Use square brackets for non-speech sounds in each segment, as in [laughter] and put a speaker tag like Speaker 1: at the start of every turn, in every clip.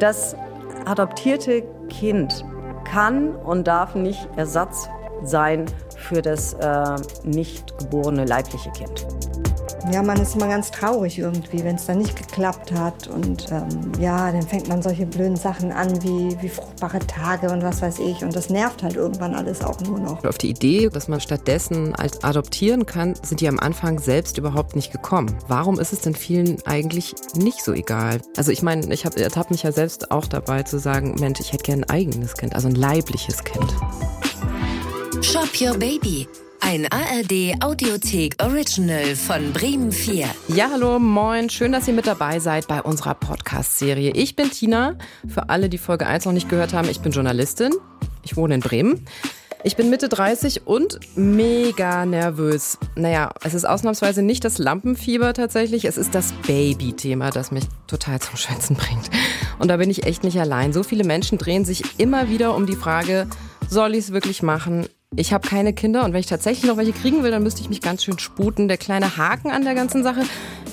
Speaker 1: Das adoptierte Kind kann und darf nicht Ersatz sein für das äh, nicht geborene leibliche Kind.
Speaker 2: Ja, man ist immer ganz traurig irgendwie, wenn es dann nicht geklappt hat. Und ähm, ja, dann fängt man solche blöden Sachen an wie, wie fruchtbare Tage und was weiß ich. Und das nervt halt irgendwann alles auch nur noch.
Speaker 3: Auf die Idee, dass man stattdessen als adoptieren kann, sind die am Anfang selbst überhaupt nicht gekommen. Warum ist es denn vielen eigentlich nicht so egal? Also ich meine, ich habe hab mich ja selbst auch dabei zu sagen, Mensch, ich hätte gerne ein eigenes Kind, also ein leibliches Kind.
Speaker 4: Shop Your Baby ein ARD Audiothek Original von Bremen 4.
Speaker 3: Ja, hallo, moin. Schön, dass ihr mit dabei seid bei unserer Podcast-Serie. Ich bin Tina. Für alle, die Folge 1 noch nicht gehört haben, ich bin Journalistin. Ich wohne in Bremen. Ich bin Mitte 30 und mega nervös. Naja, es ist ausnahmsweise nicht das Lampenfieber tatsächlich, es ist das Baby-Thema, das mich total zum Schwätzen bringt. Und da bin ich echt nicht allein. So viele Menschen drehen sich immer wieder um die Frage, soll ich es wirklich machen? Ich habe keine Kinder und wenn ich tatsächlich noch welche kriegen will, dann müsste ich mich ganz schön sputen. Der kleine Haken an der ganzen Sache,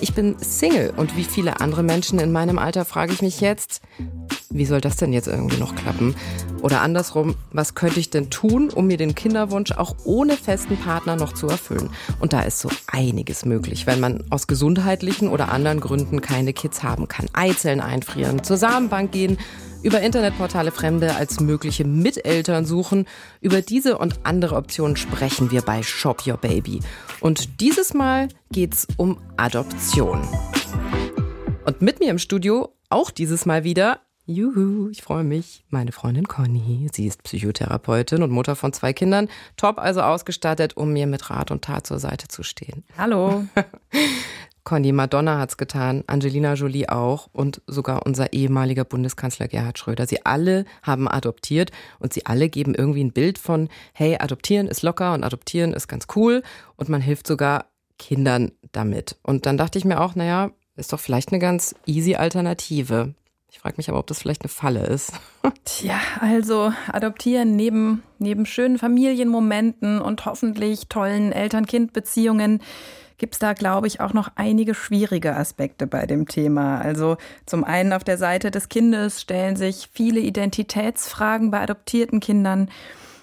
Speaker 3: ich bin Single und wie viele andere Menschen in meinem Alter frage ich mich jetzt, wie soll das denn jetzt irgendwie noch klappen? Oder andersrum, was könnte ich denn tun, um mir den Kinderwunsch auch ohne festen Partner noch zu erfüllen? Und da ist so einiges möglich, wenn man aus gesundheitlichen oder anderen Gründen keine Kids haben kann. Eizellen einfrieren, zur Samenbank gehen, über Internetportale Fremde als mögliche Miteltern suchen. Über diese und andere Optionen sprechen wir bei Shop Your Baby. Und dieses Mal geht's um Adoption. Und mit mir im Studio, auch dieses Mal wieder, Juhu, ich freue mich. Meine Freundin Conny. Sie ist Psychotherapeutin und Mutter von zwei Kindern. Top also ausgestattet, um mir mit Rat und Tat zur Seite zu stehen.
Speaker 1: Hallo. [laughs]
Speaker 3: Conny, Madonna hat's getan, Angelina Jolie auch und sogar unser ehemaliger Bundeskanzler Gerhard Schröder. Sie alle haben adoptiert und sie alle geben irgendwie ein Bild von, hey, adoptieren ist locker und adoptieren ist ganz cool und man hilft sogar Kindern damit. Und dann dachte ich mir auch, naja, ist doch vielleicht eine ganz easy Alternative. Ich frage mich aber, ob das vielleicht eine Falle ist. [laughs]
Speaker 5: Tja, also adoptieren neben, neben schönen Familienmomenten und hoffentlich tollen Eltern-Kind-Beziehungen gibt es da, glaube ich, auch noch einige schwierige Aspekte bei dem Thema. Also zum einen auf der Seite des Kindes stellen sich viele Identitätsfragen bei adoptierten Kindern.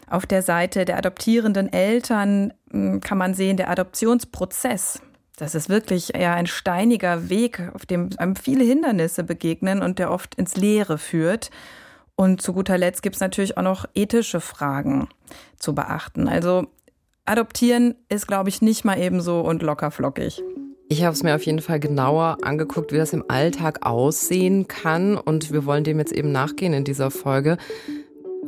Speaker 5: Auf der Seite der adoptierenden Eltern hm, kann man sehen, der Adoptionsprozess. Das ist wirklich eher ein steiniger Weg, auf dem einem viele Hindernisse begegnen und der oft ins Leere führt. Und zu guter Letzt gibt es natürlich auch noch ethische Fragen zu beachten. Also Adoptieren ist, glaube ich, nicht mal ebenso und locker flockig.
Speaker 3: Ich habe es mir auf jeden Fall genauer angeguckt, wie das im Alltag aussehen kann. Und wir wollen dem jetzt eben nachgehen in dieser Folge.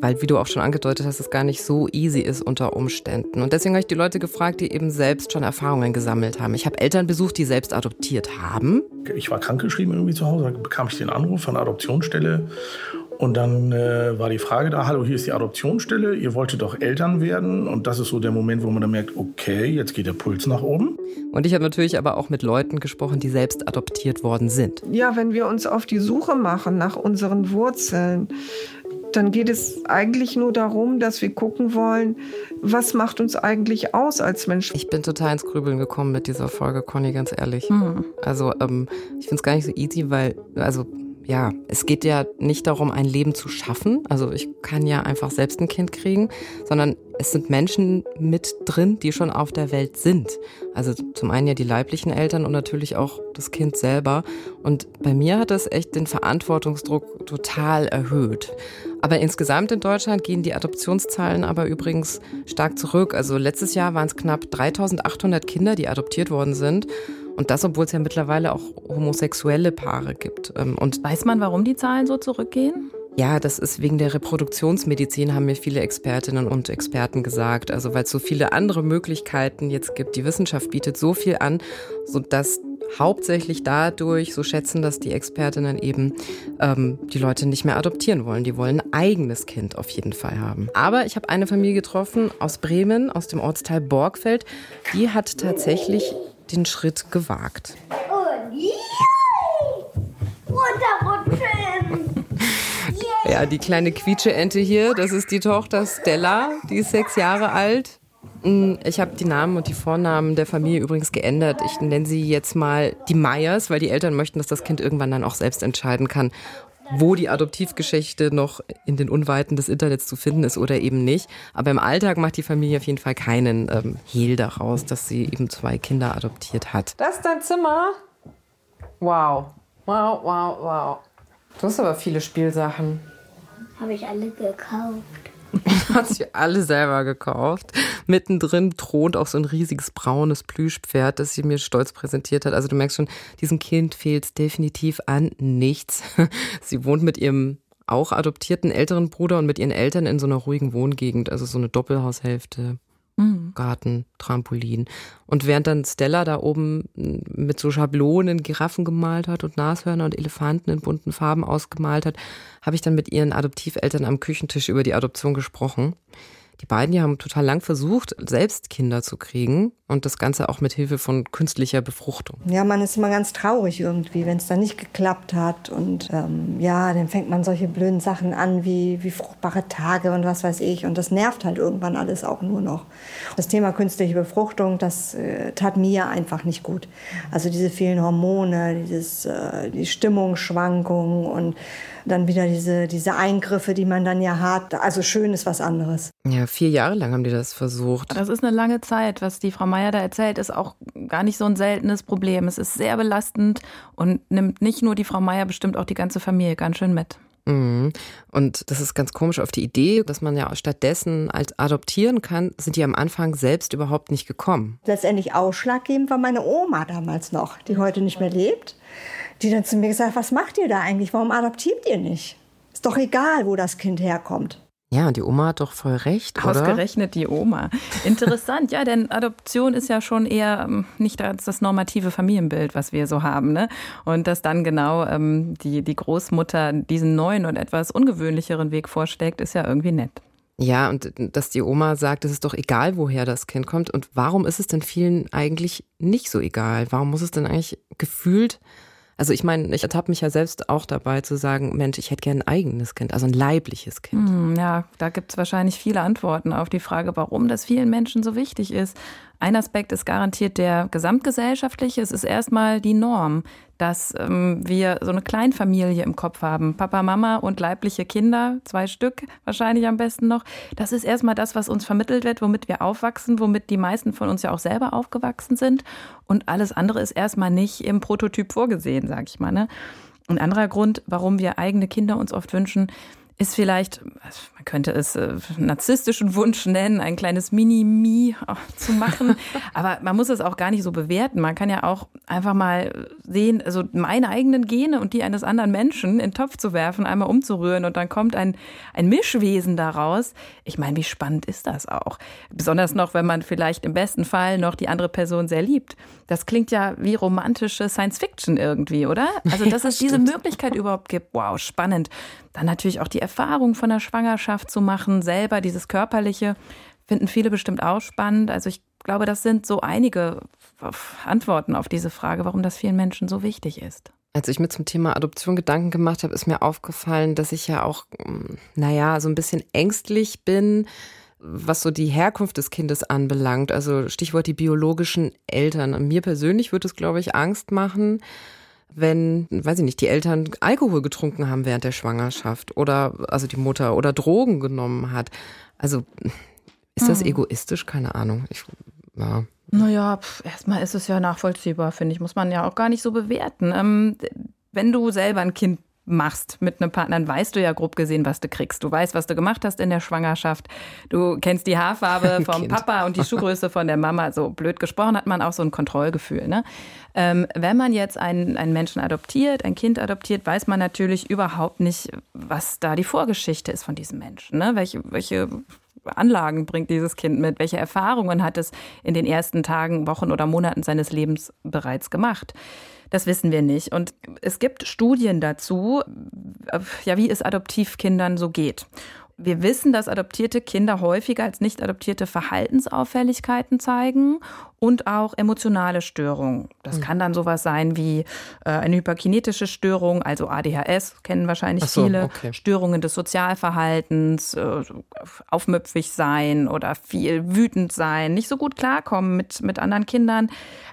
Speaker 3: Weil, wie du auch schon angedeutet hast, es gar nicht so easy ist unter Umständen. Und deswegen habe ich die Leute gefragt, die eben selbst schon Erfahrungen gesammelt haben. Ich habe Eltern besucht, die selbst adoptiert haben.
Speaker 6: Ich war krankgeschrieben irgendwie zu Hause, da bekam ich den Anruf von der Adoptionsstelle und dann äh, war die Frage da, hallo, hier ist die Adoptionsstelle, ihr wolltet doch Eltern werden. Und das ist so der Moment, wo man dann merkt, okay, jetzt geht der Puls nach oben.
Speaker 3: Und ich habe natürlich aber auch mit Leuten gesprochen, die selbst adoptiert worden sind.
Speaker 2: Ja, wenn wir uns auf die Suche machen nach unseren Wurzeln, dann geht es eigentlich nur darum, dass wir gucken wollen, was macht uns eigentlich aus als Mensch.
Speaker 3: Ich bin total ins Grübeln gekommen mit dieser Folge, Conny, ganz ehrlich. Mhm. Also ähm, ich finde es gar nicht so easy, weil, also ja, es geht ja nicht darum, ein Leben zu schaffen. Also ich kann ja einfach selbst ein Kind kriegen, sondern es sind Menschen mit drin, die schon auf der Welt sind. Also zum einen ja die leiblichen Eltern und natürlich auch das Kind selber. Und bei mir hat das echt den Verantwortungsdruck total erhöht. Aber insgesamt in Deutschland gehen die Adoptionszahlen aber übrigens stark zurück. Also letztes Jahr waren es knapp 3800 Kinder, die adoptiert worden sind. Und das, obwohl es ja mittlerweile auch homosexuelle Paare gibt.
Speaker 5: Ähm, und weiß man, warum die Zahlen so zurückgehen?
Speaker 3: Ja, das ist wegen der Reproduktionsmedizin, haben mir viele Expertinnen und Experten gesagt. Also weil es so viele andere Möglichkeiten jetzt gibt. Die Wissenschaft bietet so viel an, sodass hauptsächlich dadurch, so schätzen das die Expertinnen eben, ähm, die Leute nicht mehr adoptieren wollen. Die wollen ein eigenes Kind auf jeden Fall haben. Aber ich habe eine Familie getroffen aus Bremen, aus dem Ortsteil Borgfeld. Die hat tatsächlich den Schritt gewagt. Ja, die kleine Quietscheente hier, das ist die Tochter Stella, die ist sechs Jahre alt. Mm, ich habe die Namen und die Vornamen der Familie übrigens geändert. Ich nenne sie jetzt mal die Meyers, weil die Eltern möchten, dass das Kind irgendwann dann auch selbst entscheiden kann, wo die Adoptivgeschichte noch in den Unweiten des Internets zu finden ist oder eben nicht. Aber im Alltag macht die Familie auf jeden Fall keinen ähm, Hehl daraus, dass sie eben zwei Kinder adoptiert hat.
Speaker 5: Das ist dein Zimmer? Wow. Wow, wow, wow. Du hast aber viele Spielsachen.
Speaker 7: Habe ich alle gekauft. [laughs]
Speaker 3: hat sie alle selber gekauft. Mittendrin thront auch so ein riesiges braunes Plüschpferd, das sie mir stolz präsentiert hat. Also du merkst schon, diesem Kind fehlt definitiv an nichts. [laughs] Sie wohnt mit ihrem auch adoptierten älteren Bruder und mit ihren Eltern in so einer ruhigen Wohngegend, also so eine Doppelhaushälfte. Mhm. Garten, Trampolin. Und während dann Stella da oben mit so Schablonen Giraffen gemalt hat und Nashörner und Elefanten in bunten Farben ausgemalt hat, habe ich dann mit ihren Adoptiveltern am Küchentisch über die Adoption gesprochen. Die beiden haben total lang versucht, selbst Kinder zu kriegen und das Ganze auch mit Hilfe von künstlicher Befruchtung.
Speaker 2: Ja, man ist immer ganz traurig irgendwie, wenn es dann nicht geklappt hat. Und ähm, ja, dann fängt man solche blöden Sachen an wie, wie fruchtbare Tage und was weiß ich. Und das nervt halt irgendwann alles auch nur noch. Das Thema künstliche Befruchtung, das äh, tat mir einfach nicht gut. Also diese vielen Hormone, dieses, äh, die Stimmungsschwankungen und dann wieder diese, diese Eingriffe, die man dann ja hat. Also schön ist was anderes.
Speaker 3: Ja, vier Jahre lang haben die das versucht.
Speaker 5: Das ist eine lange Zeit. Was die Frau Meier da erzählt, ist auch gar nicht so ein seltenes Problem. Es ist sehr belastend und nimmt nicht nur die Frau Meier, bestimmt auch die ganze Familie ganz schön mit.
Speaker 3: Mhm. Und das ist ganz komisch auf die Idee, dass man ja stattdessen als adoptieren kann, sind die am Anfang selbst überhaupt nicht gekommen.
Speaker 2: Letztendlich ausschlaggebend war meine Oma damals noch, die heute nicht mehr lebt die dann zu mir gesagt, was macht ihr da eigentlich? Warum adoptiert ihr nicht? Ist doch egal, wo das Kind herkommt.
Speaker 3: Ja, und die Oma hat doch voll recht,
Speaker 5: oder? Ausgerechnet die Oma. Interessant, ja, denn Adoption ist ja schon eher ähm, nicht als das normative Familienbild, was wir so haben. Ne? Und dass dann genau ähm, die, die Großmutter diesen neuen und etwas ungewöhnlicheren Weg vorschlägt, ist ja irgendwie nett.
Speaker 3: Ja, und dass die Oma sagt, es ist doch egal, woher das Kind kommt. Und warum ist es denn vielen eigentlich nicht so egal? Warum muss es denn eigentlich gefühlt also ich meine, ich ertappe mich ja selbst auch dabei zu sagen, Mensch, ich hätte gern ein eigenes Kind, also ein leibliches Kind.
Speaker 5: Hm, ja, da gibt es wahrscheinlich viele Antworten auf die Frage, warum das vielen Menschen so wichtig ist. Ein Aspekt ist garantiert der gesamtgesellschaftliche. Es ist erstmal die Norm, dass ähm, wir so eine Kleinfamilie im Kopf haben. Papa, Mama und leibliche Kinder, zwei Stück wahrscheinlich am besten noch. Das ist erstmal das, was uns vermittelt wird, womit wir aufwachsen, womit die meisten von uns ja auch selber aufgewachsen sind. Und alles andere ist erstmal nicht im Prototyp vorgesehen, sag ich mal. Ne? Ein anderer Grund, warum wir eigene Kinder uns oft wünschen, ist vielleicht, man könnte es äh, narzisstischen Wunsch nennen, ein kleines Mini-Mi zu machen. [laughs] Aber man muss es auch gar nicht so bewerten. Man kann ja auch einfach mal sehen, also meine eigenen Gene und die eines anderen Menschen in den Topf zu werfen, einmal umzurühren und dann kommt ein, ein Mischwesen daraus. Ich meine, wie spannend ist das auch? Besonders noch, wenn man vielleicht im besten Fall noch die andere Person sehr liebt. Das klingt ja wie romantische Science Fiction irgendwie, oder? Also, [laughs] dass es diese Möglichkeit überhaupt gibt. Wow, spannend. Dann natürlich auch die Erfahrung von der Schwangerschaft zu machen, selber dieses körperliche, finden viele bestimmt auch spannend. Also ich glaube, das sind so einige Antworten auf diese Frage, warum das vielen Menschen so wichtig ist.
Speaker 3: Als ich mir zum Thema Adoption Gedanken gemacht habe, ist mir aufgefallen, dass ich ja auch, hm, naja, so ein bisschen ängstlich bin, was so die Herkunft des Kindes anbelangt. Also Stichwort die biologischen Eltern. Mir persönlich würde es, glaube ich, Angst machen, wenn, weiß ich nicht, die Eltern Alkohol getrunken haben während der Schwangerschaft oder also die Mutter oder Drogen genommen hat. Also ist das hm. egoistisch? Keine Ahnung. Ich,
Speaker 5: ja. Naja, erstmal ist es ja nachvollziehbar, finde ich. Muss man ja auch gar nicht so bewerten. Ähm, wenn du selber ein Kind machst mit einem Partner, dann weißt du ja grob gesehen, was du kriegst. Du weißt, was du gemacht hast in der Schwangerschaft. Du kennst die Haarfarbe [laughs] vom Papa und die Schuhgröße von der Mama. So blöd gesprochen hat man auch so ein Kontrollgefühl. Ne? Ähm, wenn man jetzt einen, einen Menschen adoptiert, ein Kind adoptiert, weiß man natürlich überhaupt nicht, was da die Vorgeschichte ist von diesem Menschen. Ne? Welche, welche Anlagen bringt dieses Kind mit? Welche Erfahrungen hat es in den ersten Tagen, Wochen oder Monaten seines Lebens bereits gemacht? Das wissen wir nicht. Und es gibt Studien dazu, ja, wie es Adoptivkindern so geht. Wir wissen, dass adoptierte Kinder häufiger als nicht adoptierte Verhaltensauffälligkeiten zeigen und auch emotionale Störungen. Das mhm. kann dann sowas sein wie äh, eine hyperkinetische Störung, also ADHS, kennen wahrscheinlich so, viele, okay. Störungen des Sozialverhaltens, äh, aufmüpfig sein oder viel wütend sein, nicht so gut klarkommen mit, mit anderen Kindern.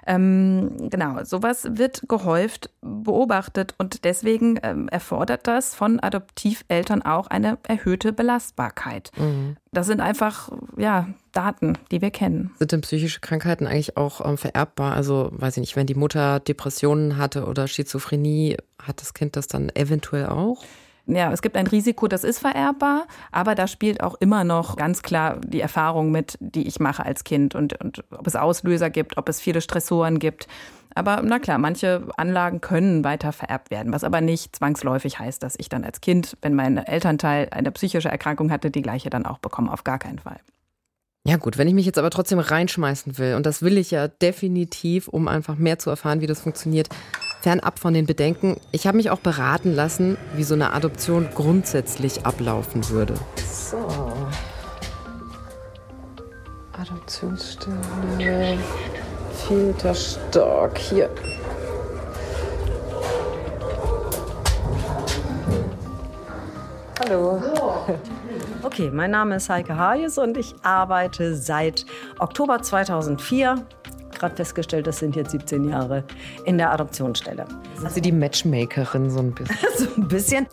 Speaker 5: Ähm, genau, sowas wird gehäuft beobachtet und deswegen ähm, erfordert das von Adoptiveltern auch eine erhöhte Belastbarkeit. Mhm. Das sind einfach, ja, Daten, die wir kennen.
Speaker 3: Sind denn psychische Krankheiten eigentlich auch ähm, vererbbar? Also, weiß ich nicht, wenn die Mutter Depressionen hatte oder Schizophrenie, hat das Kind das dann eventuell auch?
Speaker 5: Ja, es gibt ein Risiko, das ist vererbbar, aber da spielt auch immer noch ganz klar die Erfahrung mit, die ich mache als Kind und, und ob es Auslöser gibt, ob es viele Stressoren gibt. Aber na klar, manche Anlagen können weiter vererbt werden, was aber nicht zwangsläufig heißt, dass ich dann als Kind, wenn mein Elternteil eine psychische Erkrankung hatte, die gleiche dann auch bekomme. Auf gar keinen Fall.
Speaker 3: Ja gut, wenn ich mich jetzt aber trotzdem reinschmeißen will, und das will ich ja definitiv, um einfach mehr zu erfahren, wie das funktioniert, fernab von den Bedenken, ich habe mich auch beraten lassen, wie so eine Adoption grundsätzlich ablaufen würde. So. Adoptionsstelle. Vierter Stock. Hier.
Speaker 1: Hallo. Okay, mein Name ist Heike Hayes und ich arbeite seit Oktober 2004 gerade festgestellt, das sind jetzt 17 Jahre in der Adoptionsstelle.
Speaker 3: Sind Sie die Matchmakerin so ein bisschen? [laughs]
Speaker 1: so ein bisschen.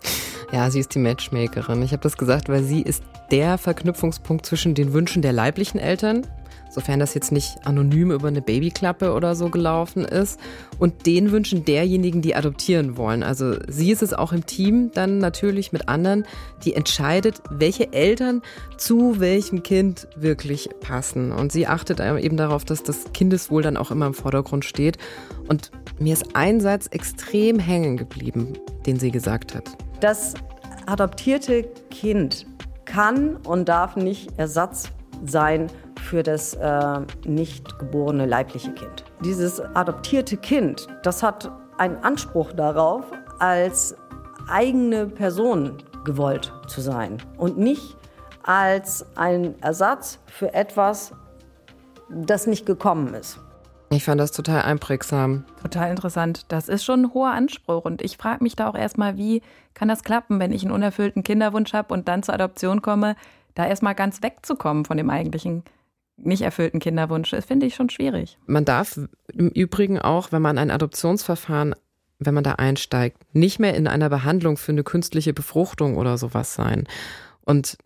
Speaker 3: Ja, sie ist die Matchmakerin. Ich habe das gesagt, weil sie ist der Verknüpfungspunkt zwischen den Wünschen der leiblichen Eltern sofern das jetzt nicht anonym über eine Babyklappe oder so gelaufen ist, und den Wünschen derjenigen, die adoptieren wollen. Also sie ist es auch im Team dann natürlich mit anderen, die entscheidet, welche Eltern zu welchem Kind wirklich passen. Und sie achtet eben darauf, dass das Kindeswohl dann auch immer im Vordergrund steht. Und mir ist ein Satz extrem hängen geblieben, den sie gesagt hat.
Speaker 1: Das adoptierte Kind kann und darf nicht Ersatz sein für das äh, nicht geborene leibliche Kind. Dieses adoptierte Kind, das hat einen Anspruch darauf, als eigene Person gewollt zu sein und nicht als ein Ersatz für etwas, das nicht gekommen ist.
Speaker 3: Ich fand das total einprägsam.
Speaker 5: Total interessant. Das ist schon ein hoher Anspruch. Und ich frage mich da auch erstmal, wie kann das klappen, wenn ich einen unerfüllten Kinderwunsch habe und dann zur Adoption komme, da erstmal ganz wegzukommen von dem eigentlichen nicht erfüllten Kinderwunsch. Das finde ich schon schwierig.
Speaker 3: Man darf im Übrigen auch, wenn man ein Adoptionsverfahren, wenn man da einsteigt, nicht mehr in einer Behandlung für eine künstliche Befruchtung oder sowas sein. Und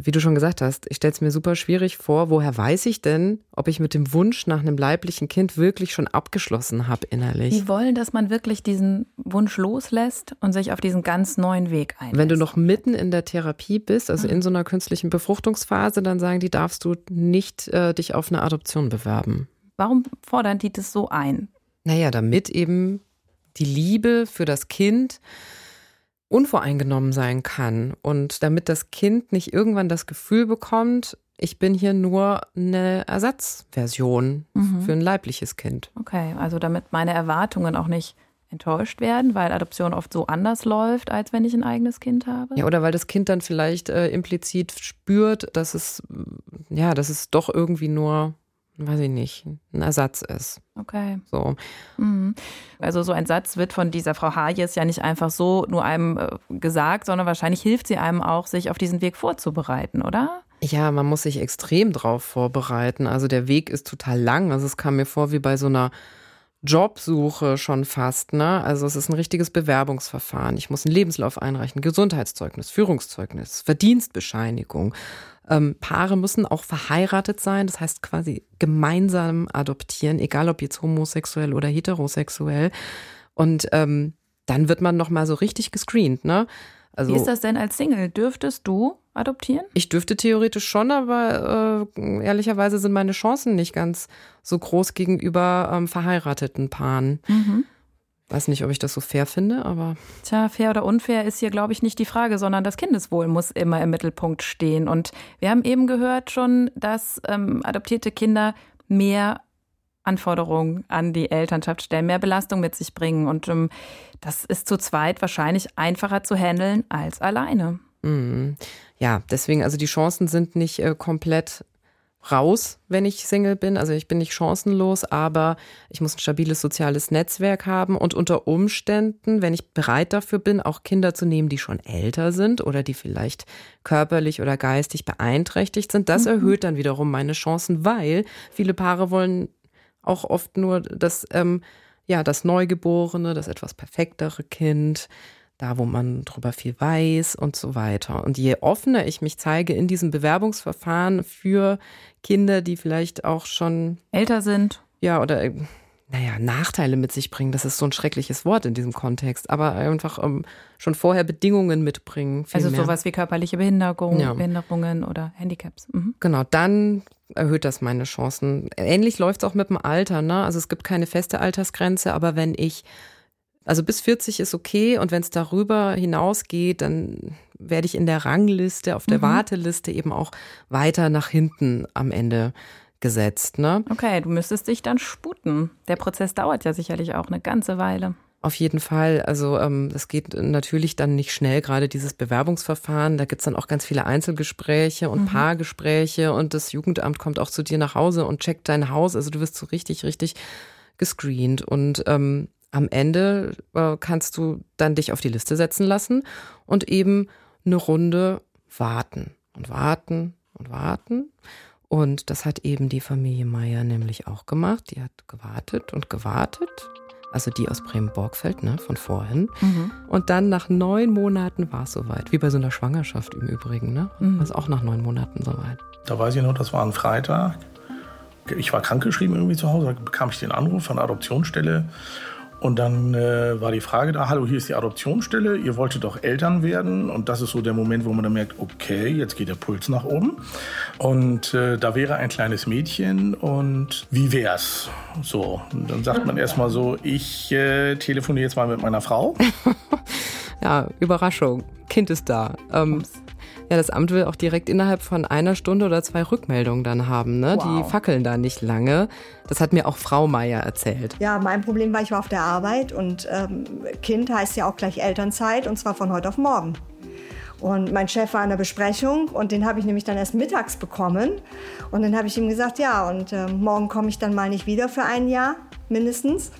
Speaker 3: wie du schon gesagt hast, ich stelle es mir super schwierig vor, woher weiß ich denn, ob ich mit dem Wunsch nach einem leiblichen Kind wirklich schon abgeschlossen habe innerlich?
Speaker 5: Die wollen, dass man wirklich diesen Wunsch loslässt und sich auf diesen ganz neuen Weg einlässt.
Speaker 3: Wenn du noch mitten in der Therapie bist, also mhm. in so einer künstlichen Befruchtungsphase, dann sagen die, darfst du nicht äh, dich auf eine Adoption bewerben.
Speaker 5: Warum fordern die das so ein?
Speaker 3: Naja, damit eben die Liebe für das Kind unvoreingenommen sein kann und damit das Kind nicht irgendwann das Gefühl bekommt, ich bin hier nur eine Ersatzversion mhm. für ein leibliches Kind.
Speaker 5: Okay, also damit meine Erwartungen auch nicht enttäuscht werden, weil Adoption oft so anders läuft, als wenn ich ein eigenes Kind habe.
Speaker 3: Ja, oder weil das Kind dann vielleicht äh, implizit spürt, dass es ja, dass es doch irgendwie nur weiß ich nicht, ein Ersatz ist.
Speaker 5: Okay.
Speaker 3: So.
Speaker 5: Mhm. Also so ein Satz wird von dieser Frau Hayes ja nicht einfach so nur einem äh, gesagt, sondern wahrscheinlich hilft sie einem auch, sich auf diesen Weg vorzubereiten, oder?
Speaker 3: Ja, man muss sich extrem drauf vorbereiten. Also der Weg ist total lang. Also es kam mir vor wie bei so einer Jobsuche schon fast, ne? Also es ist ein richtiges Bewerbungsverfahren. Ich muss einen Lebenslauf einreichen, Gesundheitszeugnis, Führungszeugnis, Verdienstbescheinigung, ähm, Paare müssen auch verheiratet sein, das heißt quasi gemeinsam adoptieren, egal ob jetzt homosexuell oder heterosexuell. Und ähm, dann wird man noch mal so richtig gescreent, ne?
Speaker 5: Also, Wie ist das denn als Single? Dürftest du adoptieren?
Speaker 3: Ich dürfte theoretisch schon, aber äh, ehrlicherweise sind meine Chancen nicht ganz so groß gegenüber ähm, verheirateten Paaren. Mhm. Weiß nicht, ob ich das so fair finde, aber.
Speaker 5: Tja, fair oder unfair ist hier, glaube ich, nicht die Frage, sondern das Kindeswohl muss immer im Mittelpunkt stehen. Und wir haben eben gehört schon, dass ähm, adoptierte Kinder mehr Anforderungen an die Elternschaft stellen, mehr Belastung mit sich bringen. Und ähm, das ist zu zweit wahrscheinlich einfacher zu handeln als alleine.
Speaker 3: Mhm. Ja, deswegen, also die Chancen sind nicht äh, komplett raus, wenn ich Single bin. Also ich bin nicht chancenlos, aber ich muss ein stabiles soziales Netzwerk haben und unter Umständen, wenn ich bereit dafür bin, auch Kinder zu nehmen, die schon älter sind oder die vielleicht körperlich oder geistig beeinträchtigt sind, das mhm. erhöht dann wiederum meine Chancen, weil viele Paare wollen auch oft nur das, ähm, ja, das Neugeborene, das etwas perfektere Kind da wo man drüber viel weiß und so weiter. Und je offener ich mich zeige in diesem Bewerbungsverfahren für Kinder, die vielleicht auch schon
Speaker 5: älter sind.
Speaker 3: Ja, oder naja, Nachteile mit sich bringen, das ist so ein schreckliches Wort in diesem Kontext, aber einfach um, ähm, schon vorher Bedingungen mitbringen.
Speaker 5: Also mehr. sowas wie körperliche Behinderung, ja. Behinderungen oder Handicaps.
Speaker 3: Mhm. Genau, dann erhöht das meine Chancen. Ähnlich läuft es auch mit dem Alter. Ne? Also es gibt keine feste Altersgrenze, aber wenn ich also bis 40 ist okay und wenn es darüber hinausgeht, dann werde ich in der Rangliste, auf der mhm. Warteliste eben auch weiter nach hinten am Ende gesetzt. Ne?
Speaker 5: Okay, du müsstest dich dann sputen. Der Prozess dauert ja sicherlich auch eine ganze Weile.
Speaker 3: Auf jeden Fall. Also ähm, das geht natürlich dann nicht schnell, gerade dieses Bewerbungsverfahren. Da gibt's dann auch ganz viele Einzelgespräche und mhm. Paargespräche und das Jugendamt kommt auch zu dir nach Hause und checkt dein Haus. Also du wirst so richtig, richtig gescreent. Und ähm, am Ende äh, kannst du dann dich auf die Liste setzen lassen und eben eine Runde warten und warten und warten. Und das hat eben die Familie Meier nämlich auch gemacht. Die hat gewartet und gewartet. Also die aus Bremen-Borgfeld, ne, von vorhin. Mhm. Und dann nach neun Monaten war es soweit. Wie bei so einer Schwangerschaft im Übrigen, ne? Mhm. Also auch nach neun Monaten soweit.
Speaker 6: Da weiß ich noch, das war ein Freitag. Ich war krankgeschrieben irgendwie zu Hause, da bekam ich den Anruf von der Adoptionsstelle und dann äh, war die Frage da, hallo, hier ist die Adoptionsstelle, ihr wolltet doch Eltern werden. Und das ist so der Moment, wo man dann merkt, okay, jetzt geht der Puls nach oben. Und äh, da wäre ein kleines Mädchen und wie wär's? So, und dann sagt man erstmal so, ich äh, telefoniere jetzt mal mit meiner Frau. [laughs]
Speaker 3: ja, Überraschung, Kind ist da. Ähm, ja, das Amt will auch direkt innerhalb von einer Stunde oder zwei Rückmeldungen dann haben. Ne? Wow. Die fackeln da nicht lange. Das hat mir auch Frau Meier erzählt.
Speaker 2: Ja, mein Problem war, ich war auf der Arbeit und ähm, Kind heißt ja auch gleich Elternzeit und zwar von heute auf morgen. Und mein Chef war in der Besprechung und den habe ich nämlich dann erst mittags bekommen. Und dann habe ich ihm gesagt, ja, und äh, morgen komme ich dann mal nicht wieder für ein Jahr mindestens.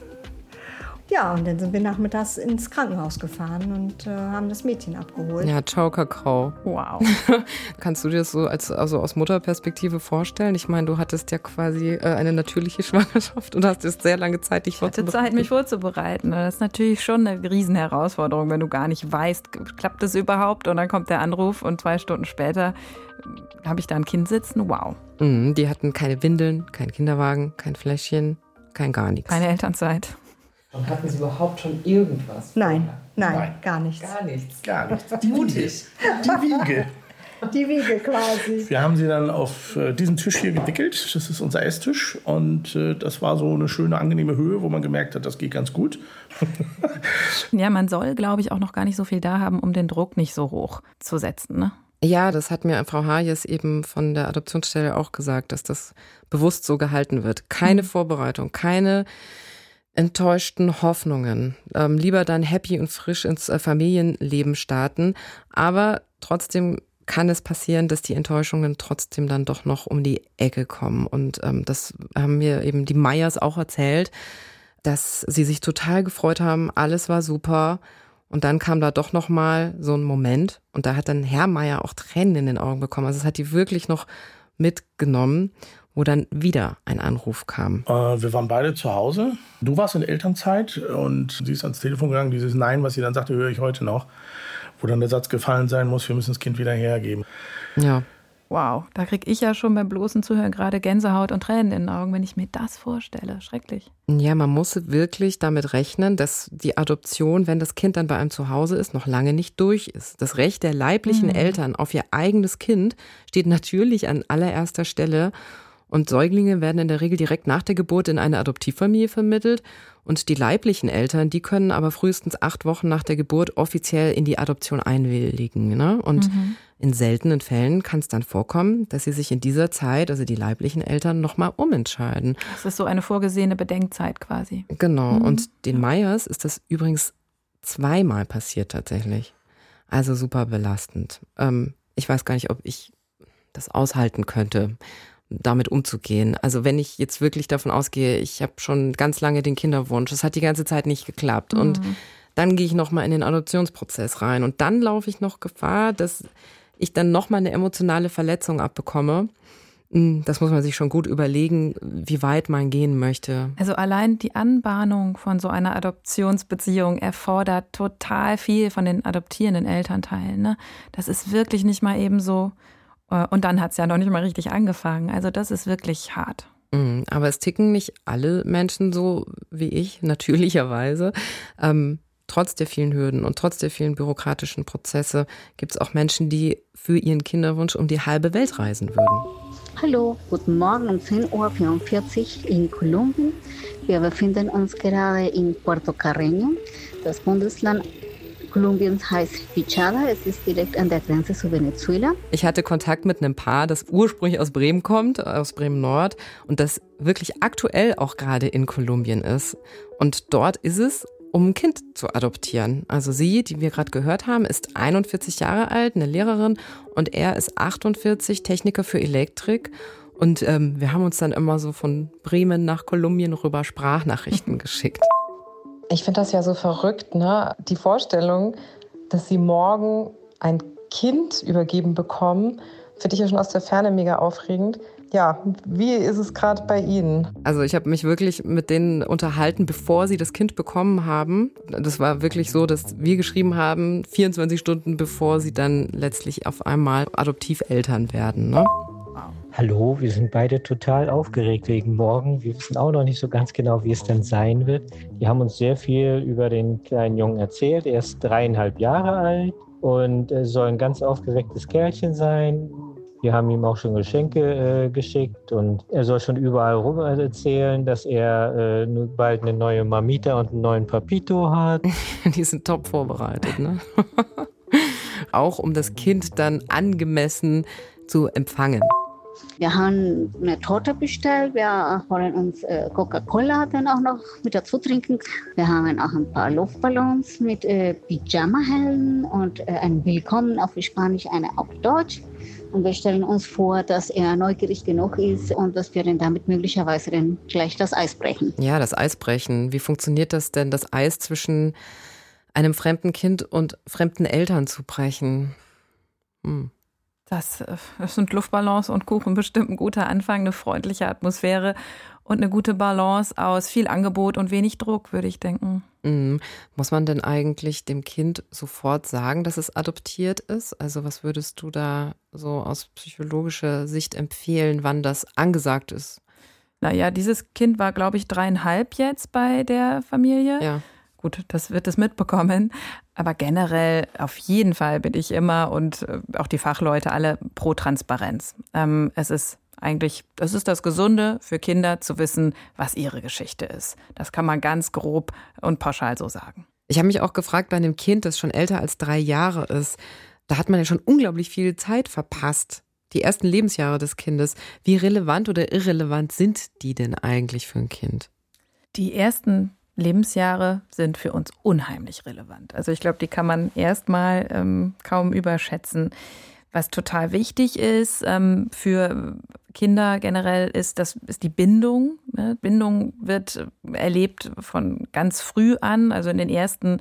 Speaker 2: Ja, und dann sind wir nachmittags ins Krankenhaus gefahren und äh, haben das Mädchen abgeholt.
Speaker 3: Ja, ciao Kakao. Wow. [laughs] Kannst du dir das so als, also aus Mutterperspektive vorstellen? Ich meine, du hattest ja quasi äh, eine natürliche [laughs] Schwangerschaft und hast jetzt sehr lange Zeit, dich vorzubereiten.
Speaker 5: Ich hatte Zeit, mich vorzubereiten. Das ist natürlich schon eine Riesenherausforderung, wenn du gar nicht weißt, klappt das überhaupt? Und dann kommt der Anruf und zwei Stunden später äh, habe ich da ein Kind sitzen. Wow.
Speaker 3: Mhm, die hatten keine Windeln, kein Kinderwagen, kein Fläschchen, kein gar nichts.
Speaker 5: Keine Elternzeit.
Speaker 3: Und hatten Sie überhaupt schon irgendwas?
Speaker 2: Nein, nein, nein, gar nichts.
Speaker 3: Gar nichts.
Speaker 6: Gar nichts. Die Mutig. Die Wiege.
Speaker 2: Die Wiege quasi.
Speaker 6: Wir haben sie dann auf äh, diesen Tisch hier gewickelt. Das ist unser Esstisch. Und äh, das war so eine schöne, angenehme Höhe, wo man gemerkt hat, das geht ganz gut.
Speaker 5: ja, man soll, glaube ich, auch noch gar nicht so viel da haben, um den Druck nicht so hoch zu setzen. Ne?
Speaker 3: Ja, das hat mir Frau Hayes eben von der Adoptionsstelle auch gesagt, dass das bewusst so gehalten wird. Keine mhm. Vorbereitung, keine enttäuschten Hoffnungen. Ähm, lieber dann happy und frisch ins äh, Familienleben starten. Aber trotzdem kann es passieren, dass die Enttäuschungen trotzdem dann doch noch um die Ecke kommen. Und ähm, das haben mir eben die Meyers auch erzählt, dass sie sich total gefreut haben, alles war super. Und dann kam da doch noch mal so ein Moment und da hat dann Herr Meyer auch Tränen in den Augen bekommen. Also es hat die wirklich noch mitgenommen wo dann wieder ein Anruf kam.
Speaker 6: Äh, wir waren beide zu Hause. Du warst in Elternzeit und sie ist ans Telefon gegangen. Dieses Nein, was sie dann sagte, höre ich heute noch. Wo dann der Satz gefallen sein muss, wir müssen das Kind wieder hergeben.
Speaker 5: Ja. Wow, da kriege ich ja schon beim bloßen Zuhören gerade Gänsehaut und Tränen in den Augen, wenn ich mir das vorstelle. Schrecklich.
Speaker 3: Ja, man muss wirklich damit rechnen, dass die Adoption, wenn das Kind dann bei einem zu Hause ist, noch lange nicht durch ist. Das Recht der leiblichen mhm. Eltern auf ihr eigenes Kind steht natürlich an allererster Stelle. Und Säuglinge werden in der Regel direkt nach der Geburt in eine Adoptivfamilie vermittelt. Und die leiblichen Eltern, die können aber frühestens acht Wochen nach der Geburt offiziell in die Adoption einwilligen. Ne? Und mhm. in seltenen Fällen kann es dann vorkommen, dass sie sich in dieser Zeit, also die leiblichen Eltern, nochmal umentscheiden.
Speaker 5: Das ist so eine vorgesehene Bedenkzeit quasi.
Speaker 3: Genau. Mhm. Und den Meyers ist das übrigens zweimal passiert tatsächlich. Also super belastend. Ähm, ich weiß gar nicht, ob ich das aushalten könnte damit umzugehen. Also wenn ich jetzt wirklich davon ausgehe, ich habe schon ganz lange den Kinderwunsch, es hat die ganze Zeit nicht geklappt mhm. und dann gehe ich noch mal in den Adoptionsprozess rein und dann laufe ich noch Gefahr, dass ich dann noch mal eine emotionale Verletzung abbekomme. Hm, das muss man sich schon gut überlegen, wie weit man gehen möchte.
Speaker 5: Also allein die Anbahnung von so einer Adoptionsbeziehung erfordert total viel von den adoptierenden Elternteilen. Ne? Das ist wirklich nicht mal eben so. Äh, und dann hat es ja noch nicht mal richtig angefangen. Also das ist wirklich hart.
Speaker 3: Hm, aber es ticken nicht alle Menschen so wie ich, [laughs] natürlicherweise. Ähm, trotz der vielen Hürden und trotz der vielen bürokratischen Prozesse gibt es auch Menschen, die für ihren Kinderwunsch um die halbe Welt reisen würden.
Speaker 7: Hallo, guten Morgen um 10.44 Uhr in Kolumbien. Wir befinden uns gerade in Puerto Carreño. Das Bundesland Kolumbiens heißt Pichada. Es ist direkt an der Grenze zu Venezuela.
Speaker 3: Ich hatte Kontakt mit einem Paar, das ursprünglich aus Bremen kommt, aus Bremen Nord und das wirklich aktuell auch gerade in Kolumbien ist. Und dort ist es um ein Kind zu adoptieren. Also sie, die wir gerade gehört haben, ist 41 Jahre alt, eine Lehrerin und er ist 48, Techniker für Elektrik. Und ähm, wir haben uns dann immer so von Bremen nach Kolumbien rüber Sprachnachrichten [laughs] geschickt.
Speaker 8: Ich finde das ja so verrückt, ne? Die Vorstellung, dass sie morgen ein Kind übergeben bekommen, finde ich ja schon aus der Ferne mega aufregend ja, wie ist es gerade bei Ihnen?
Speaker 3: Also ich habe mich wirklich mit denen unterhalten, bevor sie das Kind bekommen haben. Das war wirklich so, dass wir geschrieben haben, 24 Stunden bevor sie dann letztlich auf einmal Adoptiveltern werden. Ne?
Speaker 9: Hallo, wir sind beide total aufgeregt wegen morgen. Wir wissen auch noch nicht so ganz genau, wie es denn sein wird. Die haben uns sehr viel über den kleinen Jungen erzählt. Er ist dreieinhalb Jahre alt und soll ein ganz aufgewecktes Kerlchen sein wir haben ihm auch schon Geschenke äh, geschickt und er soll schon überall rum erzählen, dass er äh, bald eine neue Mamita und einen neuen Papito hat. [laughs]
Speaker 3: Die sind top vorbereitet, ne? [laughs] auch um das Kind dann angemessen zu empfangen.
Speaker 7: Wir haben eine Torte bestellt. Wir wollen uns äh, Coca-Cola dann auch noch mit dazu trinken. Wir haben auch ein paar Luftballons mit äh, Pyjama-Helmen und äh, ein Willkommen auf Spanisch, eine auf Deutsch. Und wir stellen uns vor, dass er neugierig genug ist und dass wir dann damit möglicherweise dann gleich das Eis brechen.
Speaker 3: Ja, das Eis brechen. Wie funktioniert das denn, das Eis zwischen einem fremden Kind und fremden Eltern zu brechen?
Speaker 5: Hm. Das, das sind Luftballons und Kuchen bestimmt ein guter Anfang, eine freundliche Atmosphäre und eine gute Balance aus viel Angebot und wenig Druck, würde ich denken.
Speaker 3: Mhm. Muss man denn eigentlich dem Kind sofort sagen, dass es adoptiert ist? Also was würdest du da so aus psychologischer Sicht empfehlen, wann das angesagt ist?
Speaker 5: Naja, dieses Kind war, glaube ich, dreieinhalb jetzt bei der Familie.
Speaker 3: Ja.
Speaker 5: Gut, das wird es mitbekommen. Aber generell auf jeden Fall bin ich immer und äh, auch die Fachleute alle pro Transparenz. Ähm, es ist eigentlich, das ist das Gesunde für Kinder zu wissen, was ihre Geschichte ist. Das kann man ganz grob und pauschal so sagen.
Speaker 3: Ich habe mich auch gefragt bei einem Kind, das schon älter als drei Jahre ist, da hat man ja schon unglaublich viel Zeit verpasst. Die ersten Lebensjahre des Kindes. Wie relevant oder irrelevant sind die denn eigentlich für ein Kind?
Speaker 5: Die ersten Lebensjahre sind für uns unheimlich relevant. Also ich glaube, die kann man erstmal ähm, kaum überschätzen. Was total wichtig ist ähm, für Kinder generell ist, das ist die Bindung. Ne? Bindung wird erlebt von ganz früh an. Also in den ersten,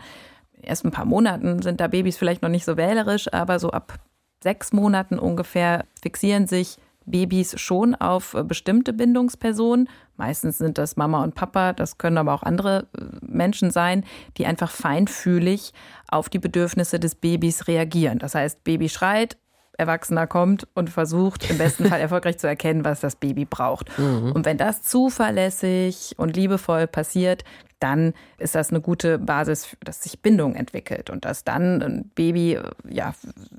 Speaker 5: ersten paar Monaten sind da Babys vielleicht noch nicht so wählerisch, aber so ab sechs Monaten ungefähr fixieren sich Babys schon auf äh, bestimmte Bindungspersonen. Meistens sind das Mama und Papa, das können aber auch andere äh, Menschen sein, die einfach feinfühlig auf die Bedürfnisse des Babys reagieren. Das heißt, Baby schreit, Erwachsener kommt und versucht im besten Fall erfolgreich zu erkennen, was das Baby braucht. Mhm. Und wenn das zuverlässig und liebevoll passiert, dann ist das eine gute Basis, dass sich Bindung entwickelt und dass dann ein Baby ja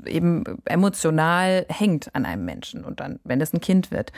Speaker 5: eben emotional hängt an einem Menschen und dann, wenn es ein Kind wird.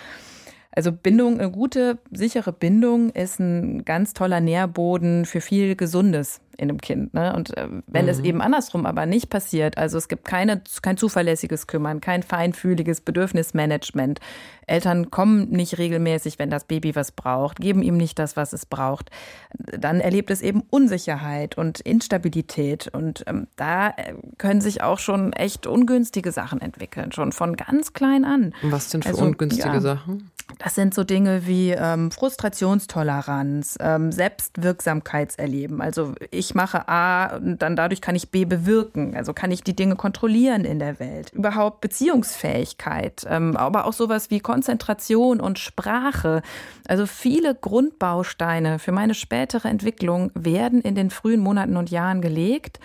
Speaker 5: Also Bindung, eine gute, sichere Bindung ist ein ganz toller Nährboden für viel Gesundes in einem Kind. Ne? Und äh, wenn mhm. es eben andersrum aber nicht passiert, also es gibt keine, kein zuverlässiges Kümmern, kein feinfühliges Bedürfnismanagement. Eltern kommen nicht regelmäßig, wenn das Baby was braucht, geben ihm nicht das, was es braucht. Dann erlebt es eben Unsicherheit und Instabilität. Und ähm, da äh, können sich auch schon echt ungünstige Sachen entwickeln, schon von ganz klein an.
Speaker 3: Was denn für also, ungünstige ja, Sachen?
Speaker 5: Das sind so Dinge wie ähm, Frustrationstoleranz, ähm, Selbstwirksamkeitserleben. Also ich mache A und dann dadurch kann ich B bewirken. Also kann ich die Dinge kontrollieren in der Welt. Überhaupt Beziehungsfähigkeit, ähm, aber auch sowas wie Konzentration und Sprache. Also viele Grundbausteine für meine spätere Entwicklung werden in den frühen Monaten und Jahren gelegt